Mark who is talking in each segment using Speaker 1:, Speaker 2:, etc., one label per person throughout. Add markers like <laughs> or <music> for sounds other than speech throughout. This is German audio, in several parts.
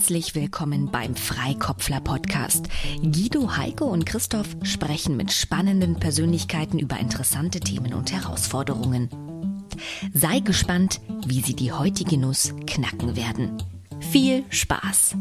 Speaker 1: Herzlich willkommen beim Freikopfler Podcast. Guido, Heike und Christoph sprechen mit spannenden Persönlichkeiten über interessante Themen und Herausforderungen. Sei gespannt, wie sie die heutige Nuss knacken werden. Viel Spaß!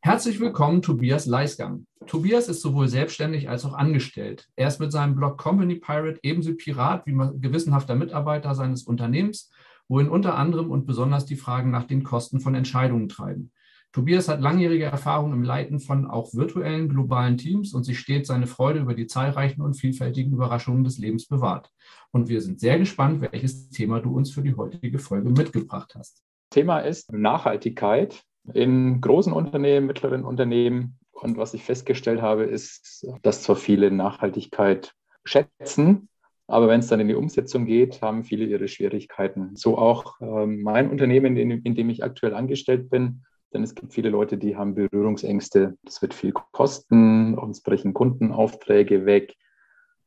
Speaker 2: Herzlich willkommen, Tobias Leisgang. Tobias ist sowohl selbstständig als auch angestellt. Er ist mit seinem Blog Company Pirate ebenso Pirat wie gewissenhafter Mitarbeiter seines Unternehmens, wohin unter anderem und besonders die Fragen nach den Kosten von Entscheidungen treiben. Tobias hat langjährige Erfahrung im Leiten von auch virtuellen globalen Teams und sich stets seine Freude über die zahlreichen und vielfältigen Überraschungen des Lebens bewahrt. Und wir sind sehr gespannt, welches Thema du uns für die heutige Folge mitgebracht hast.
Speaker 3: Thema ist Nachhaltigkeit in großen Unternehmen, mittleren Unternehmen. Und was ich festgestellt habe, ist, dass zwar viele Nachhaltigkeit schätzen, aber wenn es dann in die Umsetzung geht, haben viele ihre Schwierigkeiten. So auch ähm, mein Unternehmen, in, in, dem ich aktuell angestellt bin. Denn es gibt viele Leute, die haben Berührungsängste. Das wird viel kosten, uns brechen Kundenaufträge weg.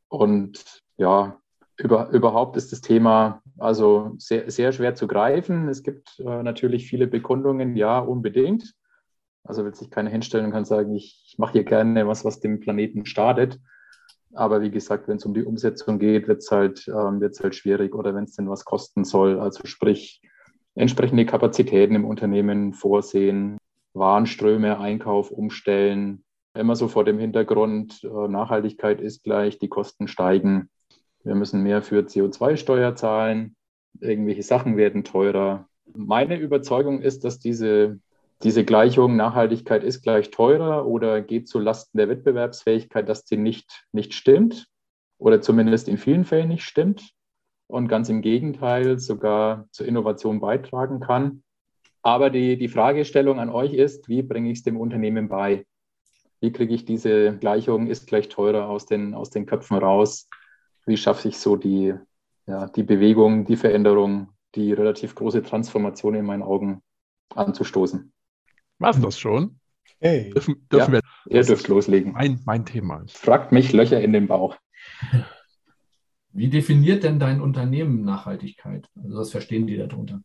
Speaker 3: Und ja, über, überhaupt ist das Thema also sehr, sehr schwer zu greifen. Es gibt äh, natürlich viele Bekundungen, ja, unbedingt. Also wird sich keiner hinstellen und kann sagen, ich, ich mache hier gerne was, was dem Planeten schadet. Aber wie gesagt, wenn es um die Umsetzung geht, wird es halt, ähm, halt schwierig oder wenn es denn was kosten soll. Also sprich, entsprechende Kapazitäten im Unternehmen vorsehen, Warenströme, Einkauf umstellen. Immer so vor dem Hintergrund, äh, Nachhaltigkeit ist gleich, die Kosten steigen. Wir müssen mehr für CO2-Steuer zahlen. Irgendwelche Sachen werden teurer. Meine Überzeugung ist, dass diese, diese Gleichung Nachhaltigkeit ist gleich teurer oder geht zu Lasten der Wettbewerbsfähigkeit, dass sie nicht, nicht stimmt oder zumindest in vielen Fällen nicht stimmt und ganz im Gegenteil sogar zur Innovation beitragen kann. Aber die, die Fragestellung an euch ist, wie bringe ich es dem Unternehmen bei? Wie kriege ich diese Gleichung ist gleich teurer aus den, aus den Köpfen raus? wie schaffe ich so die, ja, die Bewegung, die Veränderung, die relativ große Transformation in meinen Augen anzustoßen.
Speaker 4: Was das schon?
Speaker 3: Hey. Dürfen, dürfen ja, wir, ihr dürft loslegen.
Speaker 4: Mein, mein Thema.
Speaker 3: Fragt mich Löcher in den Bauch.
Speaker 2: Wie definiert denn dein Unternehmen Nachhaltigkeit? Also was verstehen die darunter?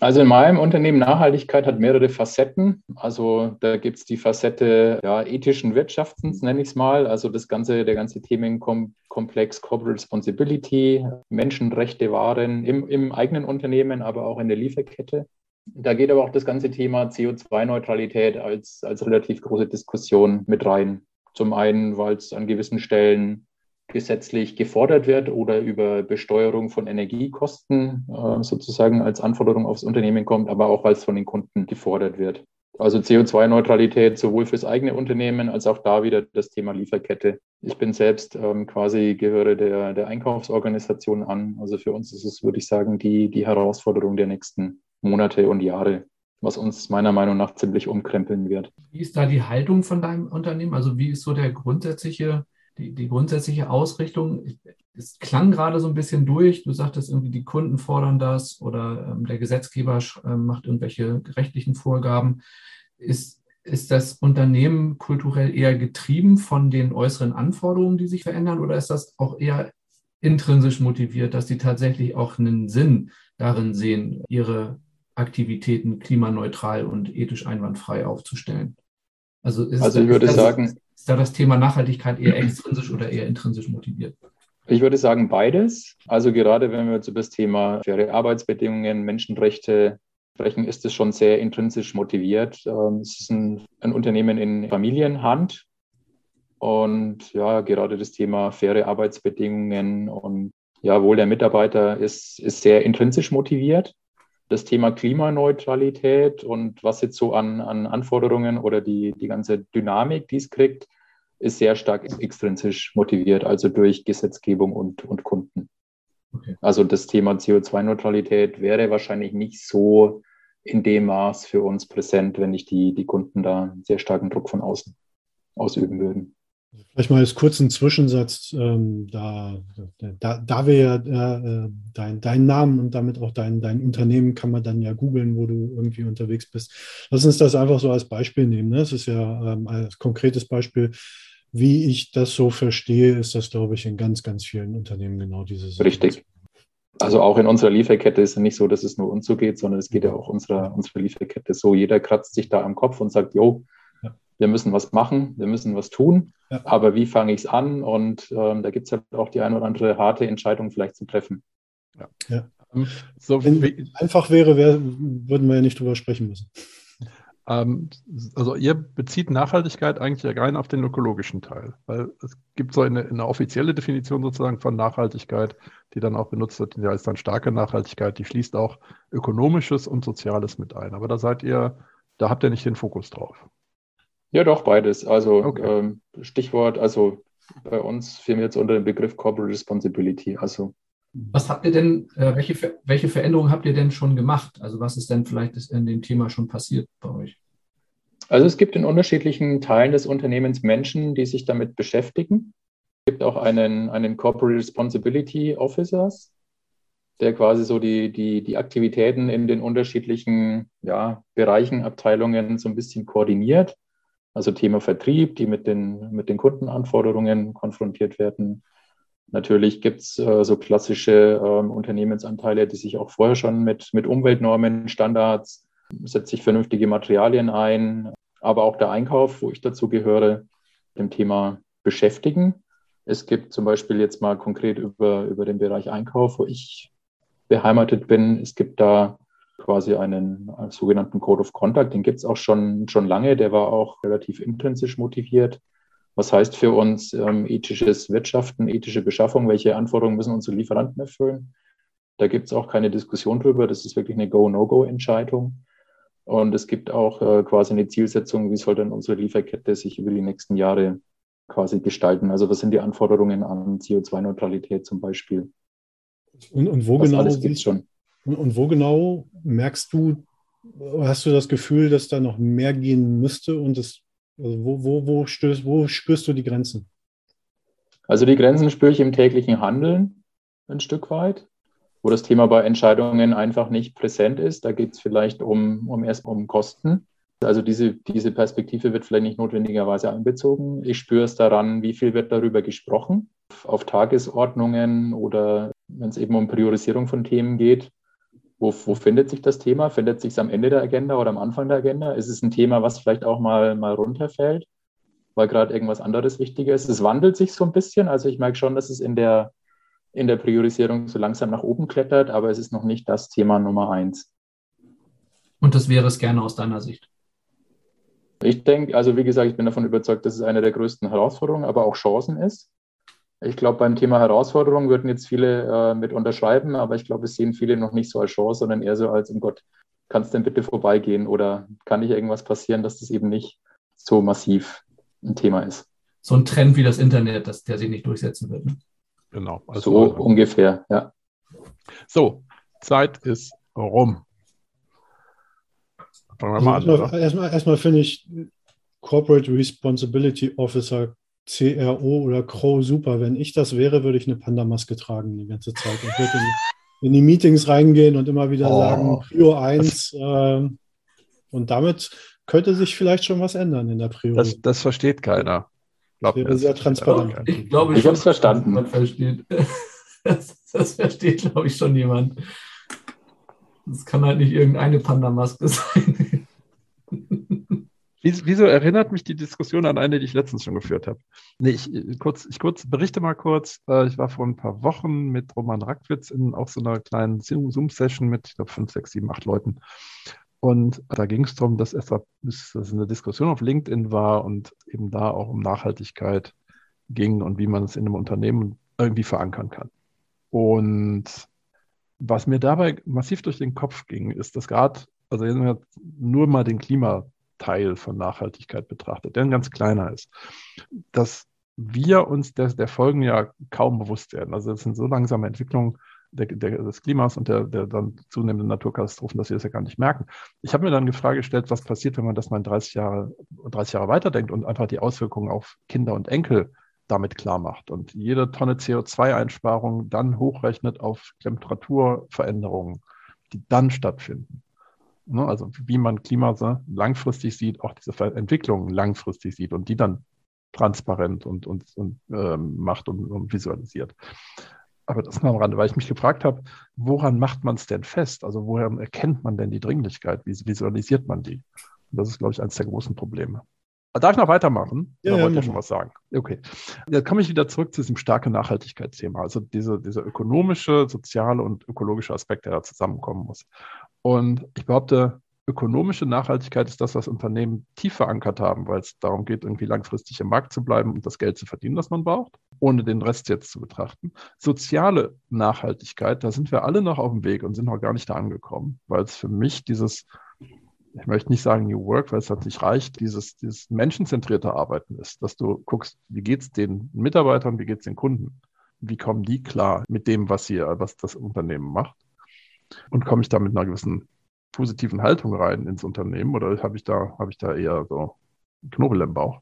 Speaker 3: Also in meinem Unternehmen Nachhaltigkeit hat mehrere Facetten. Also da gibt es die Facette ja, ethischen Wirtschaftens, nenne ich es mal. Also das ganze, der ganze Themenkomplex Corporate Responsibility, Menschenrechte, Waren im, im eigenen Unternehmen, aber auch in der Lieferkette. Da geht aber auch das ganze Thema CO2-Neutralität als, als relativ große Diskussion mit rein. Zum einen, weil es an gewissen Stellen gesetzlich gefordert wird oder über Besteuerung von Energiekosten äh, sozusagen als Anforderung aufs Unternehmen kommt, aber auch weil es von den Kunden gefordert wird. Also CO2-Neutralität sowohl fürs eigene Unternehmen als auch da wieder das Thema Lieferkette. Ich bin selbst ähm, quasi gehöre der, der Einkaufsorganisation an. Also für uns ist es, würde ich sagen, die, die Herausforderung der nächsten Monate und Jahre, was uns meiner Meinung nach ziemlich umkrempeln wird.
Speaker 2: Wie ist da die Haltung von deinem Unternehmen? Also wie ist so der grundsätzliche die, die grundsätzliche Ausrichtung, es klang gerade so ein bisschen durch. Du sagtest irgendwie, die Kunden fordern das oder ähm, der Gesetzgeber äh, macht irgendwelche rechtlichen Vorgaben. Ist, ist das Unternehmen kulturell eher getrieben von den äußeren Anforderungen, die sich verändern, oder ist das auch eher intrinsisch motiviert, dass sie tatsächlich auch einen Sinn darin sehen, ihre Aktivitäten klimaneutral und ethisch einwandfrei aufzustellen?
Speaker 3: Also, ist, also ich würde das, sagen,
Speaker 2: ist da das Thema Nachhaltigkeit eher extrinsisch oder eher intrinsisch motiviert?
Speaker 3: Ich würde sagen beides. Also gerade wenn wir jetzt über das Thema faire Arbeitsbedingungen, Menschenrechte sprechen, ist es schon sehr intrinsisch motiviert. Ähm, es ist ein, ein Unternehmen in Familienhand. Und ja, gerade das Thema faire Arbeitsbedingungen und ja, Wohl der Mitarbeiter ist, ist sehr intrinsisch motiviert. Das Thema Klimaneutralität und was jetzt so an, an Anforderungen oder die, die ganze Dynamik, die es kriegt, ist sehr stark extrinsisch motiviert, also durch Gesetzgebung und, und Kunden. Okay. Also das Thema CO2-Neutralität wäre wahrscheinlich nicht so in dem Maß für uns präsent, wenn nicht die, die Kunden da sehr starken Druck von außen ausüben würden.
Speaker 5: Vielleicht mal als kurzen Zwischensatz, ähm, da, da, da wir ja äh, dein, deinen Namen und damit auch dein, dein Unternehmen kann man dann ja googeln, wo du irgendwie unterwegs bist. Lass uns das einfach so als Beispiel nehmen. Ne? Das ist ja ähm, als konkretes Beispiel. Wie ich das so verstehe, ist das, glaube ich, in ganz, ganz vielen Unternehmen genau diese
Speaker 3: Situation. Richtig. Also auch in unserer Lieferkette ist es nicht so, dass es nur uns so geht, sondern es geht ja auch unserer, unserer Lieferkette so. Jeder kratzt sich da am Kopf und sagt, jo. Wir müssen was machen, wir müssen was tun. Ja. Aber wie fange ich es an? Und ähm, da gibt es halt auch die eine oder andere harte Entscheidung vielleicht zu treffen.
Speaker 5: Ja. ja. Ähm, so Wenn einfach wäre, wär, würden wir ja nicht drüber sprechen müssen.
Speaker 4: Ähm, also ihr bezieht Nachhaltigkeit eigentlich rein auf den ökologischen Teil, weil es gibt so eine, eine, offizielle Definition sozusagen von Nachhaltigkeit, die dann auch benutzt wird, die heißt dann starke Nachhaltigkeit, die schließt auch ökonomisches und soziales mit ein. Aber da seid ihr, da habt ihr nicht den Fokus drauf.
Speaker 3: Ja, doch, beides. Also okay. ähm, Stichwort, also bei uns fielen wir jetzt unter den Begriff Corporate Responsibility. Also
Speaker 2: was habt ihr denn, äh, welche, welche Veränderungen habt ihr denn schon gemacht? Also was ist denn vielleicht in dem Thema schon passiert bei euch?
Speaker 3: Also es gibt in unterschiedlichen Teilen des Unternehmens Menschen, die sich damit beschäftigen. Es gibt auch einen, einen Corporate Responsibility Officers, der quasi so die, die, die Aktivitäten in den unterschiedlichen ja, Bereichen, Abteilungen so ein bisschen koordiniert. Also Thema Vertrieb, die mit den, mit den Kundenanforderungen konfrontiert werden, Natürlich gibt es äh, so klassische ähm, Unternehmensanteile, die sich auch vorher schon mit, mit Umweltnormen, Standards, setzt sich vernünftige Materialien ein, aber auch der Einkauf, wo ich dazu gehöre, dem Thema beschäftigen. Es gibt zum Beispiel jetzt mal konkret über, über den Bereich Einkauf, wo ich beheimatet bin. Es gibt da quasi einen, einen sogenannten Code of Contact, den gibt es auch schon, schon lange, der war auch relativ intrinsisch motiviert. Was heißt für uns ähm, ethisches Wirtschaften, ethische Beschaffung? Welche Anforderungen müssen unsere Lieferanten erfüllen? Da gibt es auch keine Diskussion drüber. Das ist wirklich eine Go-No-Go-Entscheidung. Und es gibt auch äh, quasi eine Zielsetzung, wie soll denn unsere Lieferkette sich über die nächsten Jahre quasi gestalten. Also was sind die Anforderungen an CO2-Neutralität zum Beispiel?
Speaker 5: Und, und wo das genau siehst, schon. Und, wo genau merkst du, hast du das Gefühl, dass da noch mehr gehen müsste und es also wo, wo, wo, stößt, wo spürst du die Grenzen?
Speaker 3: Also die Grenzen spüre ich im täglichen Handeln ein Stück weit, wo das Thema bei Entscheidungen einfach nicht präsent ist. Da geht es vielleicht um, um erst um Kosten. Also diese, diese Perspektive wird vielleicht nicht notwendigerweise einbezogen. Ich spüre es daran, wie viel wird darüber gesprochen auf Tagesordnungen oder wenn es eben um Priorisierung von Themen geht. Wo, wo findet sich das Thema? Findet sich es am Ende der Agenda oder am Anfang der Agenda? Ist es ein Thema, was vielleicht auch mal, mal runterfällt, weil gerade irgendwas anderes wichtiger ist? Es wandelt sich so ein bisschen. Also ich merke schon, dass es in der, in der Priorisierung so langsam nach oben klettert, aber es ist noch nicht das Thema Nummer eins.
Speaker 2: Und das wäre es gerne aus deiner Sicht?
Speaker 3: Ich denke, also wie gesagt, ich bin davon überzeugt, dass es eine der größten Herausforderungen, aber auch Chancen ist. Ich glaube, beim Thema Herausforderung würden jetzt viele äh, mit unterschreiben, aber ich glaube, es sehen viele noch nicht so als Chance, sondern eher so als, um Gott, kann es denn bitte vorbeigehen oder kann nicht irgendwas passieren, dass das eben nicht so massiv ein Thema ist.
Speaker 2: So ein Trend wie das Internet, dass der sich nicht durchsetzen wird. Ne?
Speaker 3: Genau. Also so ungefähr, ja.
Speaker 4: So, Zeit ist rum.
Speaker 5: Fangen wir mal also an. Erstmal, erstmal finde ich Corporate Responsibility Officer CRO oder Crow super. Wenn ich das wäre, würde ich eine Panda-Maske tragen die ganze Zeit und würde in, in, die Meetings reingehen und immer wieder oh. sagen, Prio 1. Äh, und damit könnte sich vielleicht schon was ändern in der Prio.
Speaker 4: Das, das versteht keiner.
Speaker 5: Glaub das wäre sehr transparent.
Speaker 3: Ich glaube, ich, ich habe es verstanden.
Speaker 2: Versteht. <laughs> Das, das versteht, glaube ich, schon jemand. Das kann halt nicht irgendeine Panda-Maske <laughs> sein.
Speaker 4: Wieso erinnert mich die Diskussion an eine, die ich letztens schon geführt habe? Nee, ich, äh, kurz, ich kurz berichte mal kurz. Äh, ich war vor ein paar Wochen mit Roman Rackwitz in auch so einer kleinen Zoom-Session mit, ich glaube, fünf, sechs, sieben, acht Leuten. Und da ging es darum, dass es eine Diskussion auf LinkedIn war und eben da auch um Nachhaltigkeit ging und wie man es in einem Unternehmen irgendwie verankern kann. Und was mir dabei massiv durch den Kopf ging, ist, dass gerade, also nur mal den Klima Teil von Nachhaltigkeit betrachtet, der ein ganz kleiner ist, dass wir uns der, der Folgen ja kaum bewusst werden. Also es sind so langsame Entwicklungen der, der, des Klimas und der, der dann zunehmenden Naturkatastrophen, dass wir das ja gar nicht merken. Ich habe mir dann die Frage gestellt, was passiert, wenn man das mal 30 Jahre, 30 Jahre weiterdenkt und einfach die Auswirkungen auf Kinder und Enkel damit klar macht und jede Tonne CO2-Einsparung dann hochrechnet auf Temperaturveränderungen, die dann stattfinden. Ne? Also wie man Klima langfristig sieht, auch diese Entwicklungen langfristig sieht und die dann transparent und, und, und ähm, macht und, und, visualisiert. aber das nur am Rande, weil ich mich gefragt habe, woran macht man es denn fest? Also woher erkennt man denn die Dringlichkeit? Wie visualisiert man die? Und das ist, glaube ich, eines der großen Probleme. Darf ich noch weitermachen?
Speaker 5: Ja,
Speaker 4: Oder
Speaker 5: ja, mach
Speaker 4: schon was sagen? Okay. Jetzt komme ich wieder zurück zu diesem starken Nachhaltigkeitsthema. Also diese, dieser ökonomische, soziale und ökologische Aspekt, der da zusammenkommen muss. Und ich behaupte, ökonomische Nachhaltigkeit ist das, was Unternehmen tief verankert haben, weil es darum geht, irgendwie langfristig im Markt zu bleiben und das Geld zu verdienen, das man braucht, ohne den Rest jetzt zu betrachten. Soziale Nachhaltigkeit, da sind wir alle noch auf dem Weg und sind noch gar nicht da angekommen, weil es für mich dieses, ich möchte nicht sagen New Work, weil es halt nicht reicht, dieses, dieses menschenzentrierte Arbeiten ist, dass du guckst, wie geht es den Mitarbeitern, wie geht es den Kunden, wie kommen die klar mit dem, was hier, was das Unternehmen macht und komme ich da mit einer gewissen positiven Haltung rein ins Unternehmen oder habe ich da, habe ich da eher so Knobel im Bauch?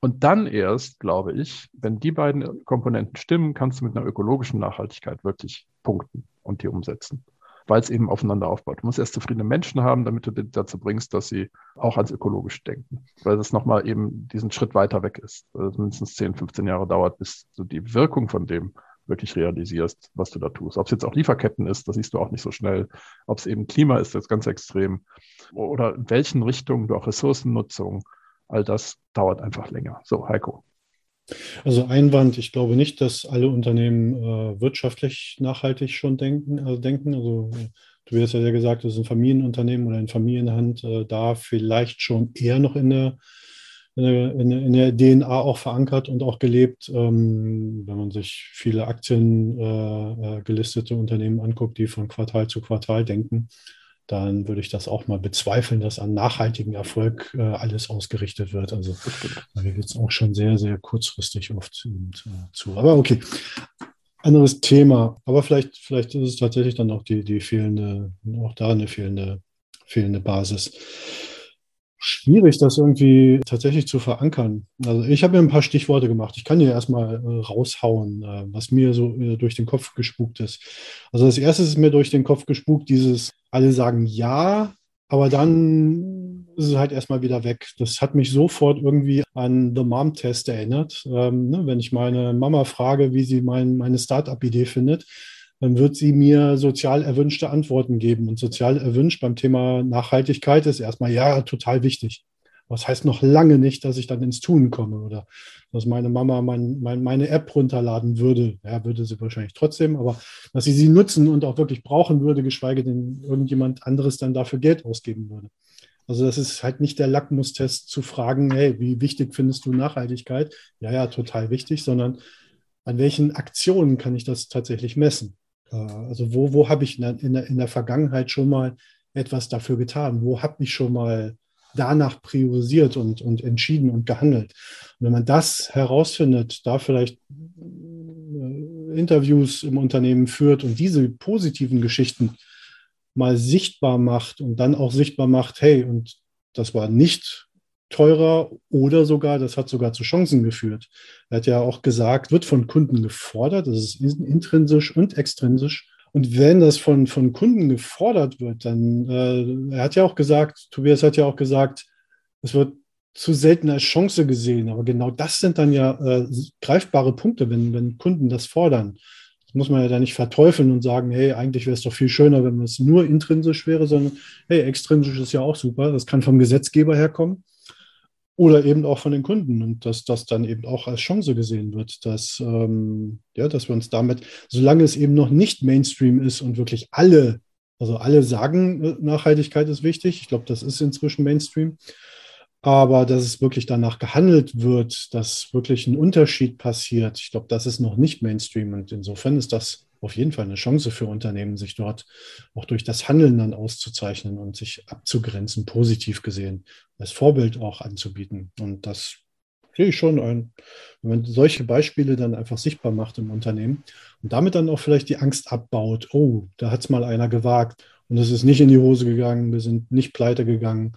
Speaker 4: Und dann erst, glaube ich, wenn die beiden Komponenten stimmen, kannst du mit einer ökologischen Nachhaltigkeit wirklich punkten und die umsetzen, weil es eben aufeinander aufbaut. Du musst erst zufriedene Menschen haben, damit du die dazu bringst, dass sie auch ans Ökologische denken, weil das nochmal eben diesen Schritt weiter weg ist, es mindestens 10, 15 Jahre dauert, bis du die Wirkung von dem wirklich realisierst, was du da tust. Ob es jetzt auch Lieferketten ist, das siehst du auch nicht so schnell. Ob es eben Klima ist, das ist ganz extrem. Oder in welchen Richtungen du auch Ressourcennutzung, all das dauert einfach länger. So, Heiko.
Speaker 5: Also Einwand, ich glaube nicht, dass alle Unternehmen äh, wirtschaftlich nachhaltig schon denken. Also, denken. also du hast ja gesagt, das ist ein Familienunternehmen oder in Familienhand, äh, da vielleicht schon eher noch in der in der, in der DNA auch verankert und auch gelebt. Ähm, wenn man sich viele Aktien äh, äh, gelistete Unternehmen anguckt, die von Quartal zu Quartal denken, dann würde ich das auch mal bezweifeln, dass an nachhaltigen Erfolg äh, alles ausgerichtet wird. Also da geht es auch schon sehr, sehr kurzfristig oft und, äh, zu. Aber okay, anderes Thema. Aber vielleicht, vielleicht ist es tatsächlich dann auch die, die fehlende, auch da eine fehlende, fehlende Basis schwierig, das irgendwie tatsächlich zu verankern. Also ich habe mir ein paar Stichworte gemacht. Ich kann hier erstmal äh, raushauen, äh, was mir so äh, durch den Kopf gespukt ist. Also das erste ist mir durch den Kopf gespukt, dieses, alle sagen ja, aber dann ist es halt erstmal wieder weg. Das hat mich sofort irgendwie an The Mom-Test erinnert. Ähm, ne, wenn ich meine Mama frage, wie sie mein, meine Start-up-Idee findet, dann wird sie mir sozial erwünschte Antworten geben. Und sozial erwünscht beim Thema Nachhaltigkeit ist erstmal, ja, total wichtig. Was heißt noch lange nicht, dass ich dann ins Tun komme oder dass meine Mama mein, mein, meine App runterladen würde. Ja, würde sie wahrscheinlich trotzdem, aber dass sie sie nutzen und auch wirklich brauchen würde, geschweige denn irgendjemand anderes dann dafür Geld ausgeben würde. Also das ist halt nicht der Lackmustest zu fragen, hey, wie wichtig findest du Nachhaltigkeit? Ja, ja, total wichtig, sondern an welchen Aktionen kann ich das tatsächlich messen? Äh, also wo, wo habe ich in der, in, der, in der Vergangenheit schon mal etwas dafür getan? Wo habe ich schon mal danach priorisiert und, und entschieden und gehandelt? Und wenn man das herausfindet, da vielleicht äh, Interviews im Unternehmen führt und diese positiven Geschichten mal sichtbar macht und dann auch sichtbar macht, hey, und das war nicht teurer oder sogar, das hat sogar zu Chancen geführt. Er hat ja auch gesagt, wird von Kunden gefordert, das ist intrinsisch und extrinsisch. Und wenn das von, von Kunden gefordert wird, dann, äh, er hat ja auch gesagt, Tobias hat ja auch gesagt, es wird zu selten als Chance gesehen. Aber genau das sind dann ja äh, greifbare Punkte, wenn, wenn Kunden das fordern. Das muss man ja da nicht verteufeln und sagen, hey, eigentlich wäre es doch viel schöner, wenn es nur intrinsisch wäre, sondern hey, extrinsisch ist ja auch super. Das kann vom Gesetzgeber herkommen oder eben auch von den Kunden. Und dass das dann eben auch als Chance gesehen wird, dass, ähm, ja, dass wir uns damit, solange es eben noch nicht Mainstream ist und wirklich alle, also alle sagen, äh, Nachhaltigkeit ist wichtig, ich glaube, das ist inzwischen Mainstream, aber dass es wirklich danach gehandelt wird, dass wirklich ein Unterschied passiert, ich glaube, das ist noch nicht Mainstream. Und insofern ist das auf jeden Fall eine Chance für Unternehmen, sich dort auch durch das Handeln dann auszuzeichnen und sich abzugrenzen, positiv gesehen, als Vorbild auch anzubieten. Und das sehe ich schon ein, wenn man solche Beispiele dann einfach sichtbar macht im Unternehmen und damit dann auch vielleicht die Angst abbaut, oh, da hat es mal einer gewagt und es ist nicht in die Hose gegangen, wir sind nicht pleite gegangen.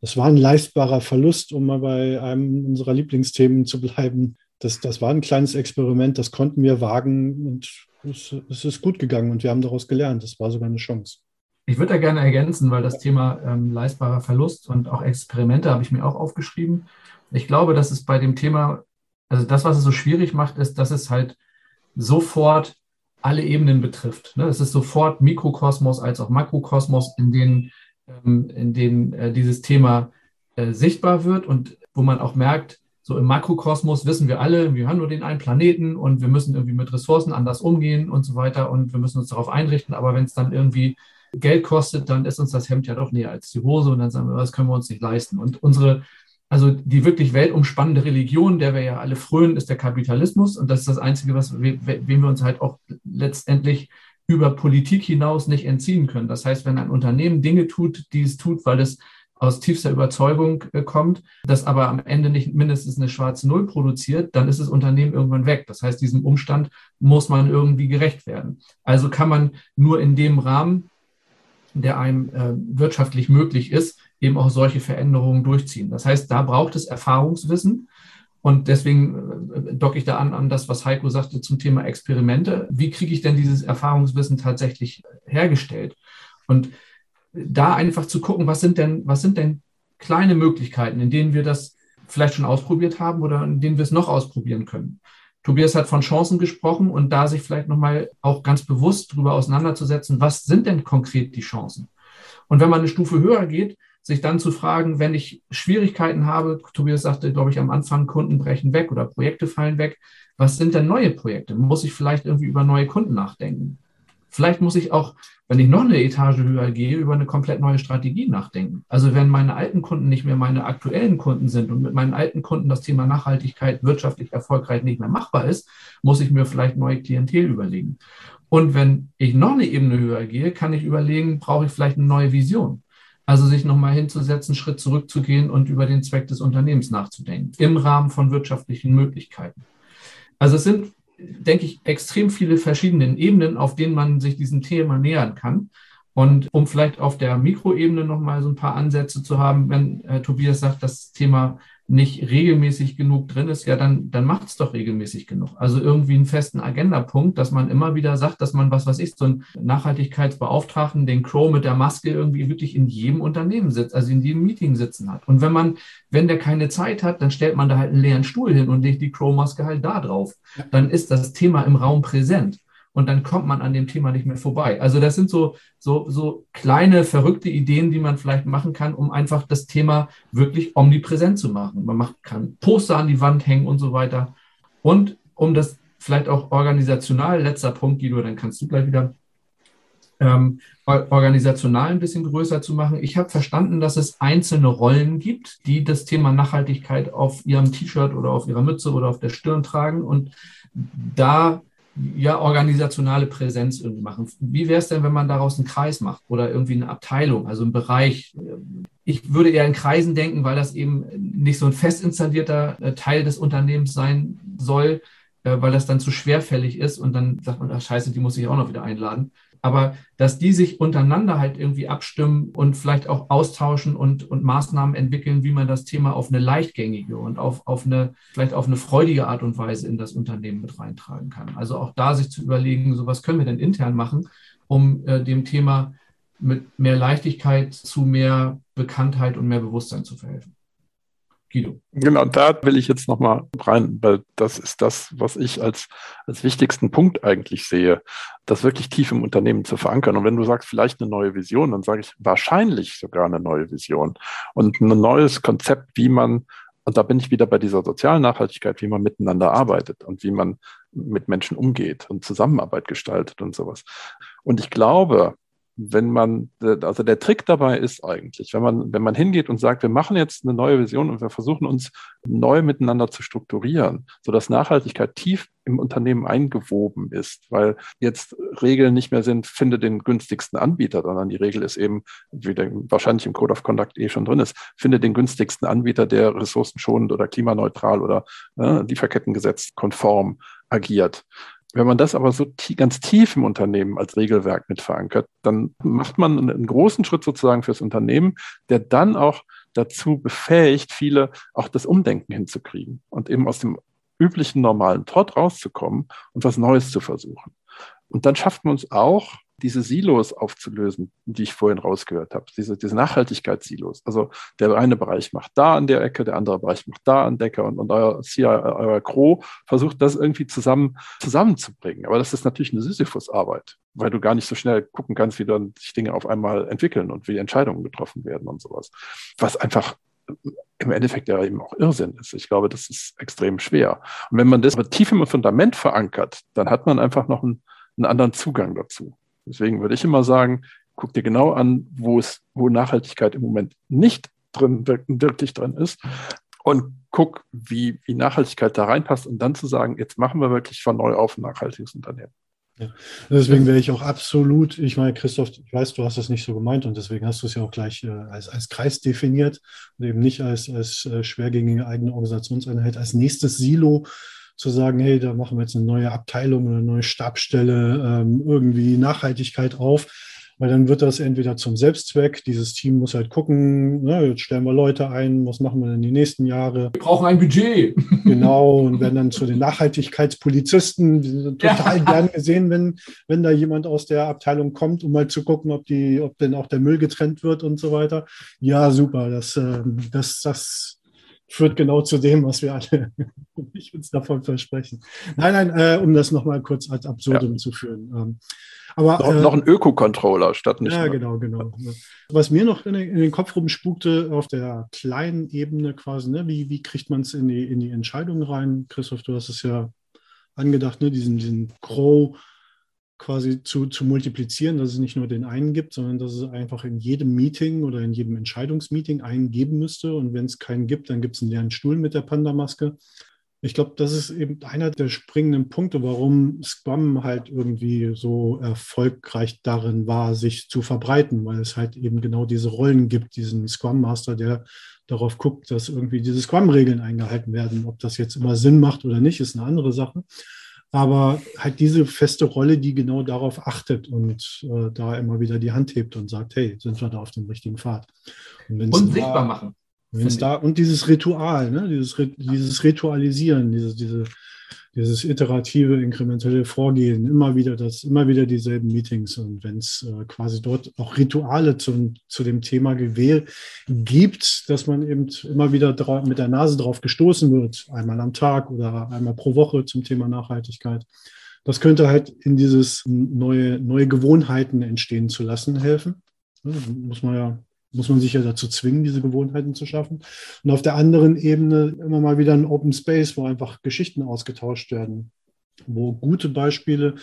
Speaker 5: Das war ein leistbarer Verlust, um mal bei einem unserer Lieblingsthemen zu bleiben. Das, das war ein kleines Experiment, das konnten wir wagen und es, es, ist gut gegangen und wir haben daraus gelernt. Das war sogar eine Chance.
Speaker 2: Ich würde da gerne ergänzen, weil das Thema ähm, leistbarer Verlust und auch Experimente habe ich mir auch aufgeschrieben. Ich glaube, dass es bei dem Thema, also das, was es so schwierig macht, ist, dass es halt sofort alle Ebenen betrifft. Ne? Es ist sofort Mikrokosmos als auch Makrokosmos, in denen, ähm, in denen äh, dieses Thema äh, sichtbar wird und wo man auch merkt, so im Makrokosmos wissen wir alle, wir haben nur den einen Planeten und wir müssen irgendwie mit Ressourcen anders umgehen und so weiter und wir müssen uns darauf einrichten. Aber wenn es dann irgendwie Geld kostet, dann ist uns das Hemd ja doch näher als die Hose und dann sagen wir, das können wir uns nicht leisten. Und unsere, also die wirklich weltumspannende Religion, der wir ja alle frönen, ist der Kapitalismus und das ist das Einzige, was wem wir uns halt auch letztendlich über Politik hinaus nicht entziehen können. Das heißt, wenn ein Unternehmen Dinge tut, die es tut, weil es aus tiefster Überzeugung äh, kommt, das aber am Ende nicht mindestens eine schwarze Null produziert, dann ist das Unternehmen irgendwann weg. Das heißt, diesem Umstand muss man irgendwie gerecht werden. Also kann man nur in dem Rahmen, der einem äh, wirtschaftlich möglich ist, eben auch solche Veränderungen durchziehen. Das heißt, da braucht es Erfahrungswissen. Und deswegen äh, docke ich da an, an das, was Heiko sagte zum Thema Experimente. Wie kriege ich denn dieses Erfahrungswissen tatsächlich hergestellt? Und da einfach zu gucken, was sind denn, was sind denn kleine Möglichkeiten, in denen wir das vielleicht schon ausprobiert haben oder in denen wir es noch ausprobieren können. Tobias hat von Chancen gesprochen und da sich vielleicht nochmal auch ganz bewusst darüber auseinanderzusetzen, was sind denn konkret die Chancen? Und wenn man eine Stufe höher geht, sich dann zu fragen, wenn ich Schwierigkeiten habe, Tobias sagte, glaube ich, am Anfang, Kunden brechen weg oder Projekte fallen weg, was sind denn neue Projekte? Muss ich vielleicht irgendwie über neue Kunden nachdenken? Vielleicht muss ich auch, wenn ich noch eine Etage höher gehe, über eine komplett neue Strategie nachdenken. Also wenn meine alten Kunden nicht mehr meine aktuellen Kunden sind und mit meinen alten Kunden das Thema Nachhaltigkeit wirtschaftlich erfolgreich nicht mehr machbar ist, muss ich mir vielleicht neue Klientel überlegen. Und wenn ich noch eine Ebene höher gehe, kann ich überlegen, brauche ich vielleicht eine neue Vision. Also sich nochmal hinzusetzen, Schritt zurückzugehen und über den Zweck des Unternehmens nachzudenken, im Rahmen von wirtschaftlichen Möglichkeiten. Also es sind denke ich, extrem viele verschiedene Ebenen, auf denen man sich diesem Thema nähern kann. Und um vielleicht auf der Mikroebene nochmal so ein paar Ansätze zu haben, wenn äh, Tobias sagt, das Thema nicht regelmäßig genug drin ist, ja, dann, dann macht es doch regelmäßig genug. Also irgendwie einen festen Agendapunkt, dass man immer wieder sagt, dass man, was weiß ich, so einen Nachhaltigkeitsbeauftragten, den Crow mit der Maske irgendwie wirklich in jedem Unternehmen sitzt, also in jedem Meeting sitzen hat. Und wenn man, wenn der keine Zeit hat, dann stellt man da halt einen leeren Stuhl hin und legt die Crow-Maske halt da drauf. Dann ist das Thema im Raum präsent und dann kommt man an dem Thema nicht mehr vorbei. Also das sind so, so, so kleine, verrückte Ideen, die man vielleicht machen kann, um einfach das Thema wirklich omnipräsent zu machen. Man macht, kann Poster an die Wand hängen und so weiter. Und um das vielleicht auch organisational, letzter Punkt, Guido, dann kannst du gleich wieder ähm, organisational ein bisschen größer zu machen. Ich habe verstanden, dass es einzelne Rollen gibt, die das Thema Nachhaltigkeit auf ihrem T-Shirt oder auf ihrer Mütze oder auf der Stirn tragen und da ja, organisationale Präsenz irgendwie machen. Wie wäre es denn, wenn man daraus einen Kreis macht oder irgendwie eine Abteilung, also einen Bereich? Ich würde eher in Kreisen denken, weil das eben nicht so ein fest installierter äh, Teil des Unternehmens sein soll, äh, weil das dann zu schwerfällig ist und dann sagt man, ach scheiße, die muss ich auch noch wieder einladen aber dass die sich untereinander halt irgendwie abstimmen und vielleicht auch austauschen und, und Maßnahmen entwickeln, wie man das Thema auf eine leichtgängige und auf, auf eine, vielleicht auf eine freudige Art und Weise in das Unternehmen mit reintragen kann. Also auch da sich zu überlegen, so was können wir denn intern machen, um äh, dem Thema mit mehr Leichtigkeit zu mehr Bekanntheit und mehr Bewusstsein zu verhelfen.
Speaker 4: Guido. Genau, da will ich jetzt nochmal rein, weil das ist das, was ich als, als wichtigsten Punkt eigentlich sehe, das wirklich tief im Unternehmen zu verankern. Und wenn du sagst, vielleicht eine neue Vision, dann sage ich wahrscheinlich sogar eine neue Vision und ein neues Konzept, wie man, und da bin ich wieder bei dieser sozialen Nachhaltigkeit, wie man miteinander arbeitet und wie man mit Menschen umgeht und Zusammenarbeit gestaltet und sowas. Und ich glaube, wenn man, also der Trick dabei ist eigentlich, wenn man, wenn man hingeht und sagt, wir machen jetzt eine neue Vision und wir versuchen uns neu miteinander zu strukturieren, sodass Nachhaltigkeit tief im Unternehmen eingewoben ist, weil jetzt Regeln nicht mehr sind, finde den günstigsten Anbieter, sondern die Regel ist eben, wie der wahrscheinlich im Code of Conduct eh schon drin ist, finde den günstigsten Anbieter, der ressourcenschonend oder klimaneutral oder äh, Lieferkettengesetz konform agiert. Wenn man das aber so ganz tief im Unternehmen als Regelwerk mit verankert, dann macht man einen großen Schritt sozusagen fürs Unternehmen, der dann auch dazu befähigt, viele auch das Umdenken hinzukriegen und eben aus dem üblichen normalen Trott rauszukommen und was Neues zu versuchen. Und dann schafft man es auch, diese Silos aufzulösen, die ich vorhin rausgehört habe, diese, diese Nachhaltigkeitssilos. Also der eine Bereich macht da an der Ecke, der andere Bereich macht da an der Ecke und, und euer CI, euer Gro versucht das irgendwie zusammen, zusammenzubringen. Aber das ist natürlich eine Sisyphus-Arbeit, weil du gar nicht so schnell gucken kannst, wie dann sich Dinge auf einmal entwickeln und wie Entscheidungen getroffen werden und sowas. Was einfach im Endeffekt ja eben auch Irrsinn ist. Ich glaube, das ist extrem schwer. Und wenn man das aber tief im Fundament verankert, dann hat man einfach noch einen, einen anderen Zugang dazu. Deswegen würde ich immer sagen, guck dir genau an, wo es, wo Nachhaltigkeit im Moment nicht drin, wirklich drin ist und guck, wie, wie Nachhaltigkeit da reinpasst und dann zu sagen, jetzt machen wir wirklich von neu auf ein nachhaltiges Unternehmen.
Speaker 5: Ja. Deswegen wäre ich auch absolut, ich meine, Christoph, ich weiß, du hast das nicht so gemeint und deswegen hast du es ja auch gleich äh, als, als Kreis definiert und eben nicht als, als äh, schwergängige eigene Organisationseinheit, als nächstes Silo zu sagen, hey, da machen wir jetzt eine neue Abteilung oder eine neue Stabstelle, ähm, irgendwie Nachhaltigkeit auf weil dann wird das entweder zum Selbstzweck, dieses Team muss halt gucken, ne, jetzt stellen wir Leute ein, was machen wir denn die nächsten Jahre?
Speaker 2: Wir brauchen ein Budget. <laughs>
Speaker 5: Genau, und werden dann zu den Nachhaltigkeitspolizisten, die sind total ja. gern gesehen, wenn, wenn da jemand aus der Abteilung kommt, um mal zu gucken, ob, die, ob denn auch der Müll getrennt wird und so weiter. Ja, super, das, ähm, das, das führt genau zu dem, was wir alle <laughs> uns davon versprechen. Nein, nein, äh, um das nochmal kurz als Absurdum ja. zu führen. Ähm,
Speaker 4: aber, noch, äh, noch ein Öko-Controller statt nicht.
Speaker 5: Ja, mehr. genau, genau. Was mir noch in den, in den, Kopf rumspukte, auf der kleinen Ebene quasi, ne, wie, wie kriegt man es in die, in die Entscheidung rein? Christoph, du hast es ja angedacht, ne, diesen, diesen Grow quasi zu, zu multiplizieren, dass es nicht nur den einen gibt, sondern dass es einfach in jedem Meeting oder in jedem Entscheidungsmeeting einen geben müsste. Und wenn es keinen gibt, dann gibt es einen leeren Stuhl mit der Panda-Maske. Ich glaube, das ist eben einer der springenden Punkte, warum Scrum halt irgendwie so erfolgreich darin war, sich zu verbreiten, weil es halt eben genau diese Rollen gibt, diesen Scrum Master, der darauf guckt, dass irgendwie diese Scrum-Regeln eingehalten werden. Ob das jetzt immer Sinn macht oder nicht, ist eine andere Sache. Aber halt diese feste Rolle, die genau darauf achtet und äh, da immer wieder die Hand hebt und sagt, hey, sind wir da auf dem richtigen Pfad?
Speaker 2: Und, und sichtbar machen.
Speaker 5: Da, und dieses Ritual, ne? dieses, dieses Ritualisieren, diese, diese, dieses iterative, inkrementelle Vorgehen, immer wieder das, immer wieder dieselben Meetings. Und wenn es äh, quasi dort auch Rituale zum, zu dem Thema Gewehr gibt, dass man eben immer wieder mit der Nase drauf gestoßen wird, einmal am Tag oder einmal pro Woche zum Thema Nachhaltigkeit. Das könnte halt in dieses neue, neue Gewohnheiten entstehen zu lassen helfen. Ja, muss man ja muss man sich ja dazu zwingen, diese Gewohnheiten zu schaffen. Und auf der anderen Ebene immer mal wieder ein Open Space, wo einfach Geschichten ausgetauscht werden, wo gute Beispiele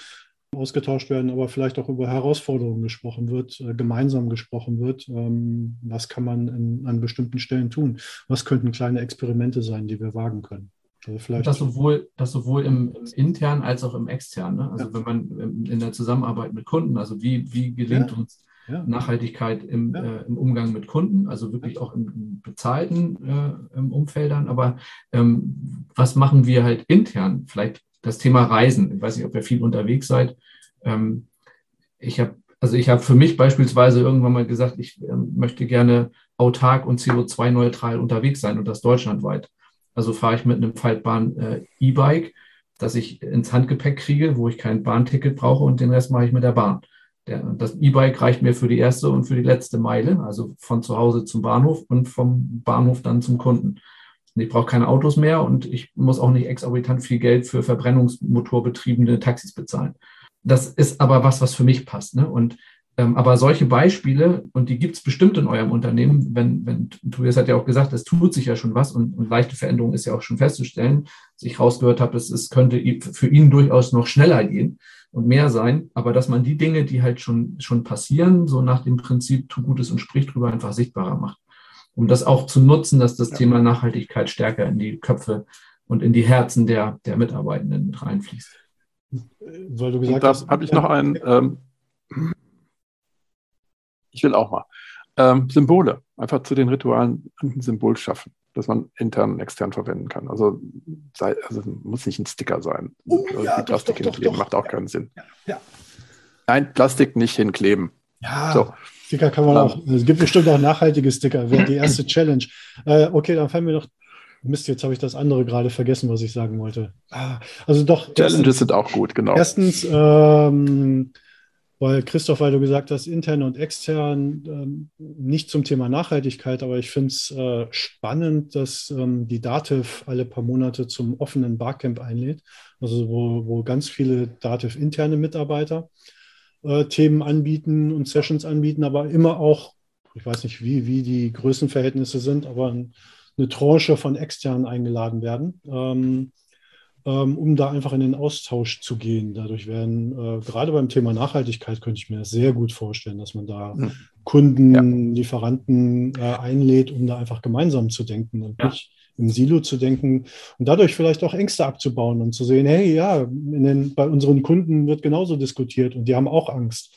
Speaker 5: ausgetauscht werden, aber vielleicht auch über Herausforderungen gesprochen wird, äh, gemeinsam gesprochen wird. Ähm, was kann man in, an bestimmten Stellen tun? Was könnten kleine Experimente sein, die wir wagen können?
Speaker 2: Also das sowohl, das sowohl im, im internen als auch im externen. Ne? Also ja. wenn man in der Zusammenarbeit mit Kunden, also wie, wie gelingt ja. uns ja. Nachhaltigkeit im, ja. äh, im, Umgang mit Kunden, also wirklich auch in, in bezahlten äh, Umfeldern. Aber ähm, was machen wir halt intern? Vielleicht das Thema Reisen. Ich weiß nicht, ob ihr viel unterwegs seid. Ähm, ich habe also ich habe für mich beispielsweise irgendwann mal gesagt, ich äh, möchte gerne autark und CO2-neutral unterwegs sein und das deutschlandweit. Also fahre ich mit einem faltbaren äh, E-Bike, das ich ins Handgepäck kriege, wo ich kein Bahnticket brauche und den Rest mache ich mit der Bahn. Der, das E-Bike reicht mir für die erste und für die letzte Meile, also von zu Hause zum Bahnhof und vom Bahnhof dann zum Kunden. Ich brauche keine Autos mehr und ich muss auch nicht exorbitant viel Geld für verbrennungsmotorbetriebene Taxis bezahlen. Das ist aber was, was für mich passt. Ne? Und aber solche Beispiele, und die gibt es bestimmt in eurem Unternehmen, wenn, wenn Tobias hat ja auch gesagt, es tut sich ja schon was und, und leichte Veränderung ist ja auch schon festzustellen, dass ich rausgehört habe, es, es könnte für ihn durchaus noch schneller gehen und mehr sein, aber dass man die Dinge, die halt schon, schon passieren, so nach dem Prinzip tu Gutes und sprich drüber einfach sichtbarer macht. Um das auch zu nutzen, dass das ja. Thema Nachhaltigkeit stärker in die Köpfe und in die Herzen der, der Mitarbeitenden mit reinfließt.
Speaker 4: Weil du gesagt hast, habe ich noch einen, ähm, ich will auch mal. Ähm, Symbole, einfach zu den Ritualen ein Symbol schaffen, das man intern und extern verwenden kann. Also, sei, also muss nicht ein Sticker sein. Oh, ja, Plastik doch, hinkleben doch, macht auch keinen Sinn. Ja, ja. Nein, Plastik nicht hinkleben.
Speaker 5: Ja, so. Sticker kann man um, auch. Es gibt bestimmt auch nachhaltige Sticker, wäre die erste Challenge. Äh, okay, dann fallen wir noch Mist, jetzt habe ich das andere gerade vergessen, was ich sagen wollte. Ah, also doch.
Speaker 4: Challenges erstens, sind auch gut, genau.
Speaker 5: Erstens, ähm, Weil Christoph, weil du gesagt hast, intern und extern, ähm, nicht zum Thema Nachhaltigkeit, aber ich finde es äh, spannend, dass ähm, die Dativ alle paar Monate zum offenen Barcamp einlädt, also wo, wo ganz viele Dativ-interne Mitarbeiter äh, Themen anbieten und Sessions anbieten, aber immer auch, ich weiß nicht, wie, wie die Größenverhältnisse sind, aber eine Tranche von externen eingeladen werden. Ähm, um da einfach in den Austausch zu gehen. Dadurch werden, äh, gerade beim Thema Nachhaltigkeit, könnte ich mir sehr gut vorstellen, dass man da mhm. Kunden, ja. Lieferanten äh, einlädt, um da einfach gemeinsam zu denken und ja. nicht im Silo zu denken und dadurch vielleicht auch Ängste abzubauen und zu sehen, hey, ja, den, bei unseren Kunden wird genauso diskutiert und die haben auch Angst.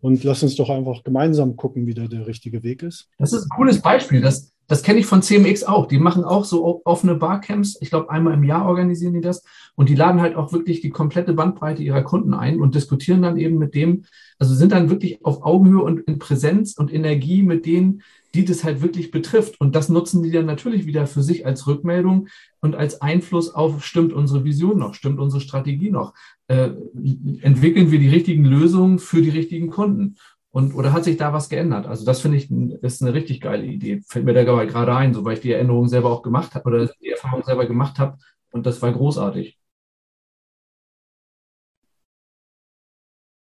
Speaker 5: Und lass uns doch einfach gemeinsam gucken, wie da der richtige Weg ist.
Speaker 2: Das ist ein cooles Beispiel. Das, das kenne ich von CMX auch. Die machen auch so offene Barcamps. Ich glaube, einmal im Jahr organisieren die das. Und die laden halt auch wirklich die komplette Bandbreite ihrer Kunden ein und diskutieren dann eben mit dem, also sind dann wirklich auf Augenhöhe und in Präsenz und Energie mit denen, die das halt wirklich betrifft. Und das nutzen die dann natürlich wieder für sich als Rückmeldung und als Einfluss auf, stimmt unsere Vision noch, stimmt unsere Strategie noch, äh, entwickeln wir die richtigen Lösungen für die richtigen Kunden. Und, oder hat sich da was geändert? Also das finde ich, ist eine richtig geile Idee. Fällt mir da gerade ein, so weil ich die Erinnerung selber auch gemacht habe oder die Erfahrung selber gemacht habe. Und das war großartig.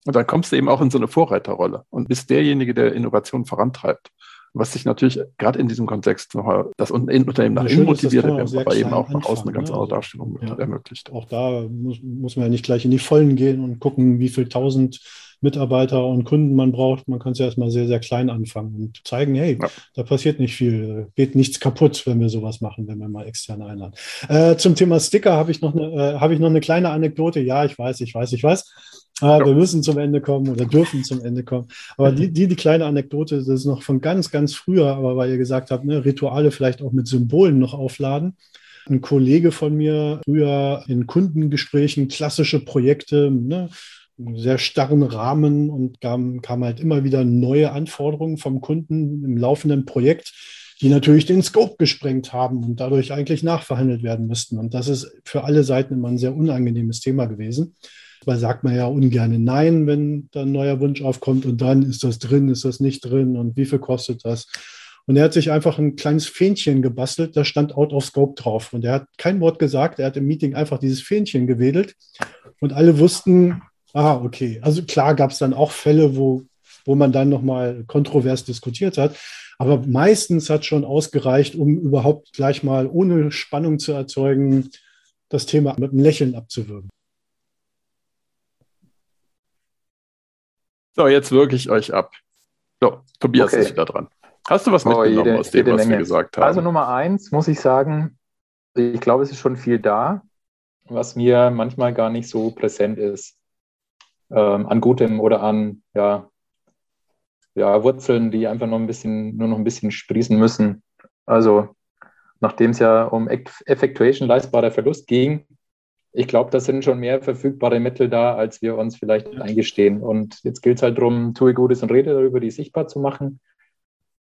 Speaker 4: Und dann kommst du eben auch in so eine Vorreiterrolle und bist derjenige, der Innovation vorantreibt. Was sich natürlich gerade in diesem Kontext noch das Unternehmen nach innen motiviert, aber eben auch nach außen eine ganz ne? andere Darstellung ja. ermöglicht.
Speaker 5: Auch da muss, muss man ja nicht gleich in die Vollen gehen und gucken, wie viel tausend Mitarbeiter und Kunden man braucht. Man kann es ja erstmal sehr, sehr klein anfangen und zeigen, hey, ja. da passiert nicht viel, geht nichts kaputt, wenn wir sowas machen, wenn wir mal extern einladen. Äh, zum Thema Sticker habe ich, noch eine, äh, ich noch eine kleine Anekdote. Ja, ich weiß, ich weiß, ich weiß. Äh, ja. Wir müssen zum Ende kommen oder dürfen zum Ende kommen. Aber die, die, die kleine Anekdote, das ist noch von ganz, ganz früher, aber weil ihr gesagt habt, ne, Rituale vielleicht auch mit Symbolen noch aufladen ein Kollege von mir früher in Kundengesprächen klassische Projekte, ne, sehr starren Rahmen und kam, kam halt immer wieder neue Anforderungen vom Kunden im laufenden Projekt, die natürlich den Scope gesprengt haben und dadurch eigentlich nachverhandelt werden müssten. Und das ist für alle Seiten immer ein sehr unangenehmes Thema gewesen. Weil sagt man ja ungern Nein, wenn da ein neuer Wunsch aufkommt und dann ist das drin, ist das nicht drin und wie viel kostet das? Und er hat sich einfach ein kleines Fähnchen gebastelt, da stand Out of Scope drauf. Und er hat kein Wort gesagt, er hat im Meeting einfach dieses Fähnchen gewedelt. Und alle wussten, Ah, okay. Also klar gab es dann auch Fälle, wo, wo man dann nochmal kontrovers diskutiert hat. Aber meistens hat schon ausgereicht, um überhaupt gleich mal ohne Spannung zu erzeugen, das Thema mit einem Lächeln abzuwürgen.
Speaker 4: So, jetzt wirke ich euch ab. So, Tobias okay. ist wieder dran. Hast du was oh, mitgenommen jede, aus dem, was Menge. wir gesagt haben?
Speaker 3: Also Nummer eins muss ich sagen, ich glaube, es ist schon viel da, was mir manchmal gar nicht so präsent ist ähm, an Gutem oder an ja, ja, Wurzeln, die einfach noch ein bisschen, nur noch ein bisschen sprießen müssen. Also nachdem es ja um Effectuation leistbarer Verlust ging, ich glaube, da sind schon mehr verfügbare Mittel da, als wir uns vielleicht eingestehen. Und jetzt gilt es halt darum, tue Gutes und rede darüber, die sichtbar zu machen,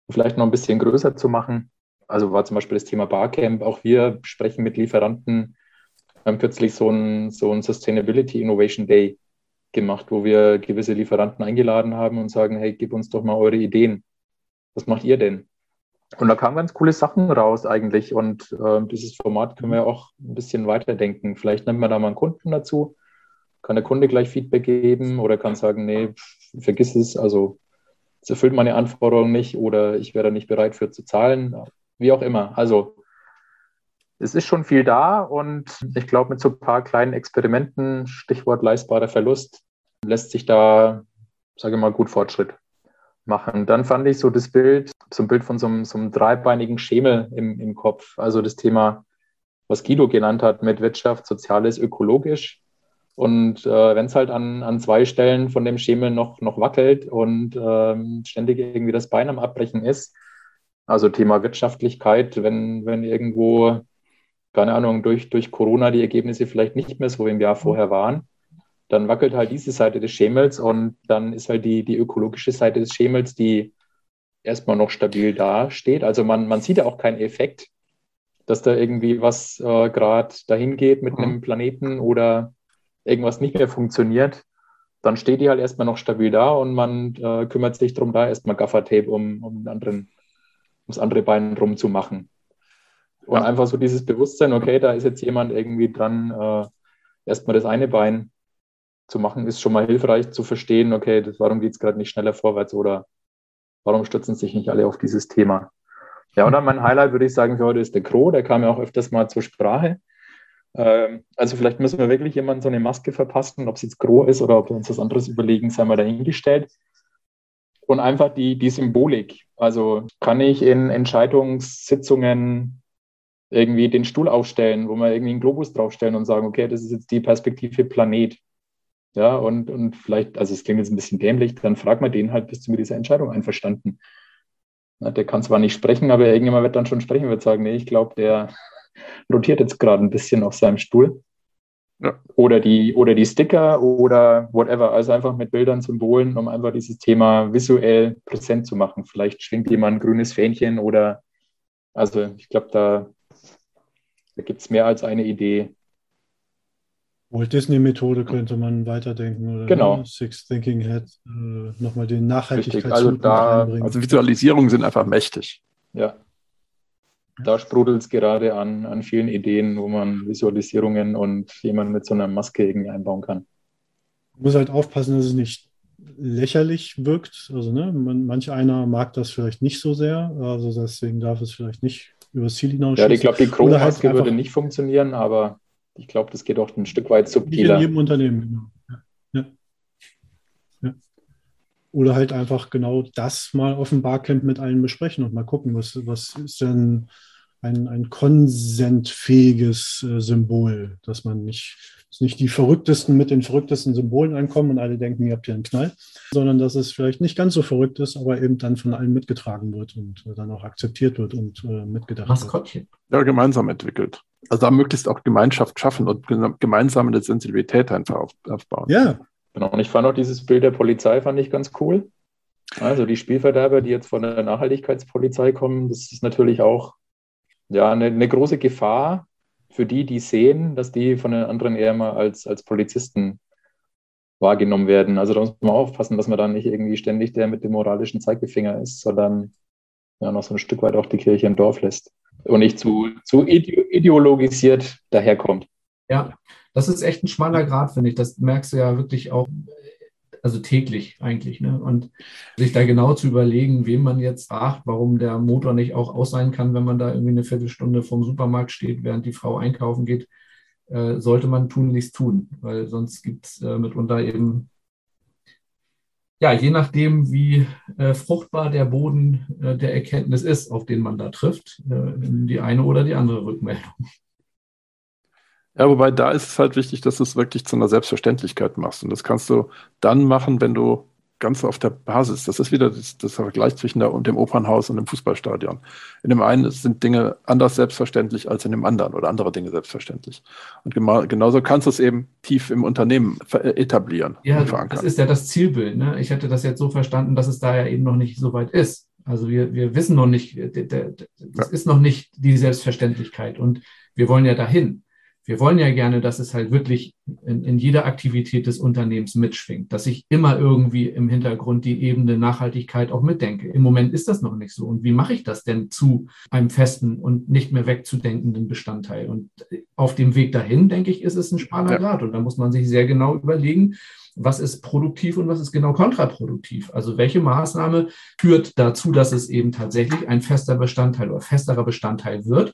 Speaker 3: vielleicht noch ein bisschen größer zu machen. Also war zum Beispiel das Thema Barcamp. Auch wir sprechen mit Lieferanten. Wir haben kürzlich so einen so ein Sustainability Innovation Day gemacht, wo wir gewisse Lieferanten eingeladen haben und sagen, hey, gib uns doch mal eure Ideen. Was macht ihr denn? Und da kamen ganz coole Sachen raus eigentlich. Und äh, dieses Format können wir auch ein bisschen weiterdenken. Vielleicht nimmt man da mal einen Kunden dazu, kann der Kunde gleich Feedback geben oder kann sagen, nee, vergiss es, also es erfüllt meine Anforderungen nicht oder ich wäre nicht bereit für zu zahlen, wie auch immer. Also es ist schon viel da und ich glaube, mit so ein paar kleinen Experimenten, Stichwort leistbarer Verlust, lässt sich da, sage ich mal, gut Fortschritt machen. Dann fand ich so das Bild, so ein Bild von so einem, so einem dreibeinigen Schemel im, im Kopf. Also das Thema, was Guido genannt hat mit Wirtschaft, Soziales, Ökologisch. Und äh, wenn es halt an, an zwei Stellen von dem Schemel noch, noch wackelt und ähm, ständig irgendwie das Bein am Abbrechen ist, also Thema Wirtschaftlichkeit, wenn, wenn irgendwo keine Ahnung, durch, durch Corona die Ergebnisse vielleicht nicht mehr so wie im Jahr vorher waren, dann wackelt halt diese Seite des Schemels und dann ist halt die, die ökologische Seite des Schemels, die erstmal noch stabil dasteht. Also man, man sieht ja auch keinen Effekt, dass da irgendwie was äh, gerade dahin geht mit mhm. einem Planeten oder irgendwas nicht mehr funktioniert. dann steht die halt erstmal noch stabil da und man äh, kümmert sich darum, da erstmal Gaffertape um, um anderen, ums andere Bein drum zu machen. Und ja. einfach so dieses Bewusstsein, okay, da ist jetzt jemand irgendwie dran, äh, erstmal das eine Bein zu machen, ist schon mal hilfreich zu verstehen, okay, das, warum geht es gerade nicht schneller vorwärts oder warum stürzen sich nicht alle auf dieses Thema. Ja, und dann mein Highlight würde ich sagen für heute ist der Kro, der kam ja auch öfters mal zur Sprache. Ähm, also vielleicht müssen wir wirklich jemandem so eine Maske verpassen, ob es jetzt Gro ist oder ob wir uns was anderes überlegen, sei mal dahingestellt. Und einfach die, die Symbolik. Also kann ich in Entscheidungssitzungen irgendwie den Stuhl aufstellen, wo wir irgendwie einen Globus draufstellen und sagen, okay, das ist jetzt die Perspektive Planet. Ja, und, und vielleicht, also es klingt jetzt ein bisschen dämlich, dann fragt man den halt, bist du mit dieser Entscheidung einverstanden? Ja, der kann zwar nicht sprechen, aber irgendjemand wird dann schon sprechen, wird sagen, nee, ich glaube, der, <laughs> rotiert jetzt gerade ein bisschen auf seinem Stuhl. Ja. Oder, die, oder die Sticker oder whatever. Also einfach mit Bildern, Symbolen, um einfach dieses Thema visuell präsent zu machen. Vielleicht schwingt jemand ein grünes Fähnchen oder, also ich glaube, da, da gibt es mehr als eine Idee.
Speaker 5: Walt Disney-Methode könnte man weiterdenken oder
Speaker 3: genau.
Speaker 5: Ne? Six Thinking Head, äh, nochmal den Nachhaltigkeits
Speaker 3: also, da,
Speaker 4: also Visualisierungen sind einfach mächtig.
Speaker 3: Ja, da sprudelt es gerade an, an vielen Ideen, wo man Visualisierungen und jemanden mit so einer Maske irgendwie einbauen kann.
Speaker 5: Man muss halt aufpassen, dass es nicht lächerlich wirkt. Also, ne, man, manch einer mag das vielleicht nicht so sehr. Also, deswegen darf es vielleicht nicht über das Ziel hinaus.
Speaker 3: Ja, ich glaube, die Chrome-Maske halt würde nicht funktionieren, aber ich glaube, das geht auch ein Stück weit subtiler.
Speaker 5: in jedem Unternehmen, genau. Ja. Ja. Oder halt einfach genau das mal auf dem Barcamp mit allen besprechen und mal gucken, was, was ist denn ein, ein konsentfähiges äh, Symbol, dass man nicht, dass nicht die Verrücktesten mit den verrücktesten Symbolen ankommen und alle denken, ihr habt hier einen Knall, sondern dass es vielleicht nicht ganz so verrückt ist, aber eben dann von allen mitgetragen wird und äh, dann auch akzeptiert wird und äh, mitgedacht
Speaker 4: Maskottchen. wird. Ja, gemeinsam entwickelt. Also da möglichst auch Gemeinschaft schaffen und gemeinsam eine Sensibilität einfach auf, aufbauen.
Speaker 5: Ja.
Speaker 3: Genau, und ich fand auch dieses Bild der Polizei, fand ich ganz cool. Also die Spielverderber, die jetzt von der Nachhaltigkeitspolizei kommen, das ist natürlich auch ja, eine, eine, große Gefahr für die, die sehen, dass die von den anderen eher mal als, als Polizisten wahrgenommen werden. Also da muss man aufpassen, dass man dann nicht irgendwie ständig der mit dem moralischen Zeigefinger ist, sondern ja, noch so ein Stück weit auch die Kirche im Dorf lässt und nicht zu, zu ideologisiert daherkommt.
Speaker 2: Ja, das ist echt ein schmaler Grad, finde ich. Das merkst du ja wirklich auch also täglich eigentlich. Ne? Und sich da genau zu überlegen, wem man jetzt fragt, warum der Motor nicht auch aus sein kann, wenn man da irgendwie eine Viertelstunde vom Supermarkt steht, während die Frau einkaufen geht, äh, sollte man tunlichst tun, weil sonst gibt es äh, mitunter eben, ja, je nachdem, wie äh, fruchtbar der Boden äh, der Erkenntnis ist, auf den man da trifft, äh, die eine oder die andere Rückmeldung.
Speaker 4: Ja, wobei da ist es halt wichtig, dass du es wirklich zu einer Selbstverständlichkeit machst. Und das kannst du dann machen, wenn du ganz auf der Basis, das ist wieder das, das Vergleich zwischen der, dem Opernhaus und dem Fußballstadion. In dem einen sind Dinge anders selbstverständlich als in dem anderen oder andere Dinge selbstverständlich. Und genauso kannst du es eben tief im Unternehmen etablieren.
Speaker 2: Ja, das ist ja das Zielbild. Ne? Ich hätte das jetzt so verstanden, dass es da ja eben noch nicht so weit ist. Also wir, wir wissen noch nicht, das ja. ist noch nicht die Selbstverständlichkeit und wir wollen ja dahin wir wollen ja gerne, dass es halt wirklich in, in, jeder Aktivität des Unternehmens mitschwingt, dass ich immer irgendwie im Hintergrund die Ebene Nachhaltigkeit auch mitdenke. Im Moment ist das noch nicht so. Und wie mache ich das denn zu einem festen und nicht mehr wegzudenkenden Bestandteil? Und auf dem Weg dahin, denke ich, ist es ein schmaler Grad. Und da muss man sich sehr genau überlegen, was ist produktiv und was ist genau kontraproduktiv. Also welche Maßnahme führt dazu, dass es eben tatsächlich ein fester Bestandteil oder festerer Bestandteil wird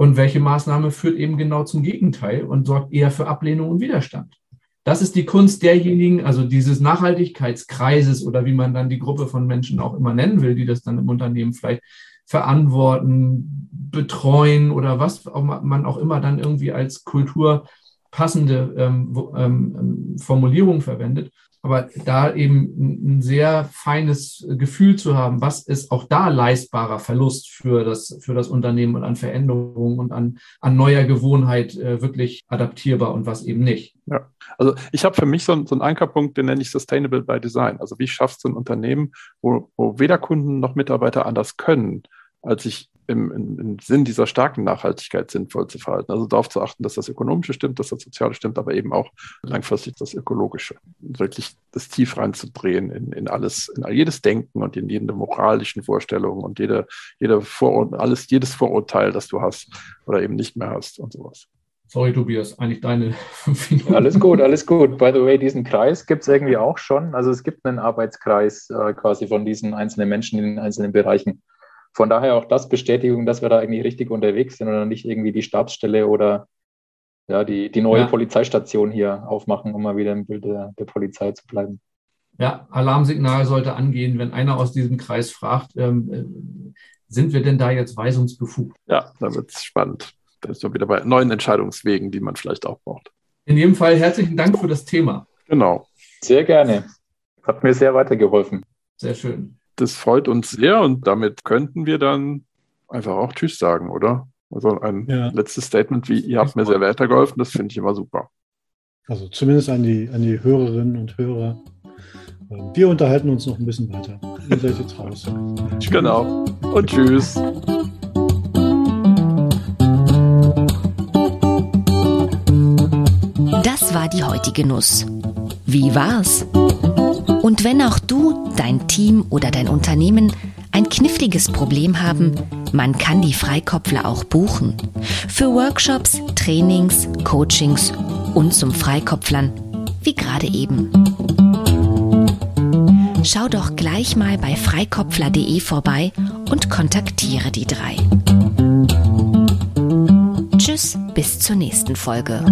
Speaker 2: und welche Maßnahme führt eben genau zum Gegenteil und sorgt eher für Ablehnung und Widerstand? Das ist die Kunst derjenigen, also dieses Nachhaltigkeitskreises oder wie man dann die Gruppe von Menschen auch immer nennen will, die das dann im Unternehmen vielleicht verantworten, betreuen oder was man auch immer dann irgendwie als Kultur passende ähm, ähm, Formulierung verwendet. Aber da eben ein sehr feines Gefühl zu haben, was ist auch da leistbarer Verlust für das, für das Unternehmen und an Veränderungen und an, an neuer Gewohnheit äh, wirklich adaptierbar und was eben nicht.
Speaker 4: Ja, also ich habe für mich so, so einen Ankerpunkt, den nenne ich Sustainable by Design. Also wie schaffst du ein Unternehmen, wo, wo weder Kunden noch Mitarbeiter anders können, als sich im, im, im, Sinn dieser starken Nachhaltigkeit sinnvoll zu verhalten. Also darauf zu achten, dass das Ökonomische stimmt, dass das Soziale stimmt, aber eben auch langfristig das Ökologische. Wirklich das tief reinzudrehen in, in alles, in jedes Denken und in jede moralischen Vorstellungen und jede, jede Vor alles, jedes Vorurteil, das du hast oder eben nicht mehr hast und sowas.
Speaker 2: Sorry, Tobias, eigentlich deine <laughs>
Speaker 3: Alles gut, alles gut. By the way, diesen Kreis gibt es irgendwie auch schon. Also es gibt einen Arbeitskreis äh, quasi von diesen einzelnen Menschen in den einzelnen Bereichen. Von daher auch das Bestätigung, dass wir da eigentlich richtig unterwegs sind und nicht irgendwie die Stabsstelle oder ja, die, die neue ja. Polizeistation hier aufmachen, um mal wieder im Bild der, der Polizei zu bleiben.
Speaker 2: Ja, Alarmsignal sollte angehen, wenn einer aus diesem Kreis fragt, ähm, äh, sind wir denn da jetzt weisungsbefugt?
Speaker 4: Ja, da wird es spannend. Da ist man wieder bei neuen Entscheidungswegen, die man vielleicht auch braucht.
Speaker 2: In jedem Fall herzlichen Dank für das Thema.
Speaker 4: Genau.
Speaker 3: Sehr gerne. Hat mir sehr weitergeholfen.
Speaker 2: Sehr schön
Speaker 4: das freut uns sehr und damit könnten wir dann einfach auch Tschüss sagen, oder? Also ein ja. letztes Statement wie, ihr habt mir sehr weitergeholfen, das finde ich immer super.
Speaker 5: Also zumindest an die, an die Hörerinnen und Hörer. Ähm, wir unterhalten uns noch ein bisschen weiter. Ihr seid jetzt raus. <laughs>
Speaker 4: Genau. Und tschüss.
Speaker 1: Das war die heutige Nuss. Wie war's? Und wenn auch du, dein Team oder dein Unternehmen ein kniffliges Problem haben, man kann die Freikopfler auch buchen. Für Workshops, Trainings, Coachings und zum Freikopflern, wie gerade eben. Schau doch gleich mal bei freikopfler.de vorbei und kontaktiere die drei. Tschüss, bis zur nächsten Folge.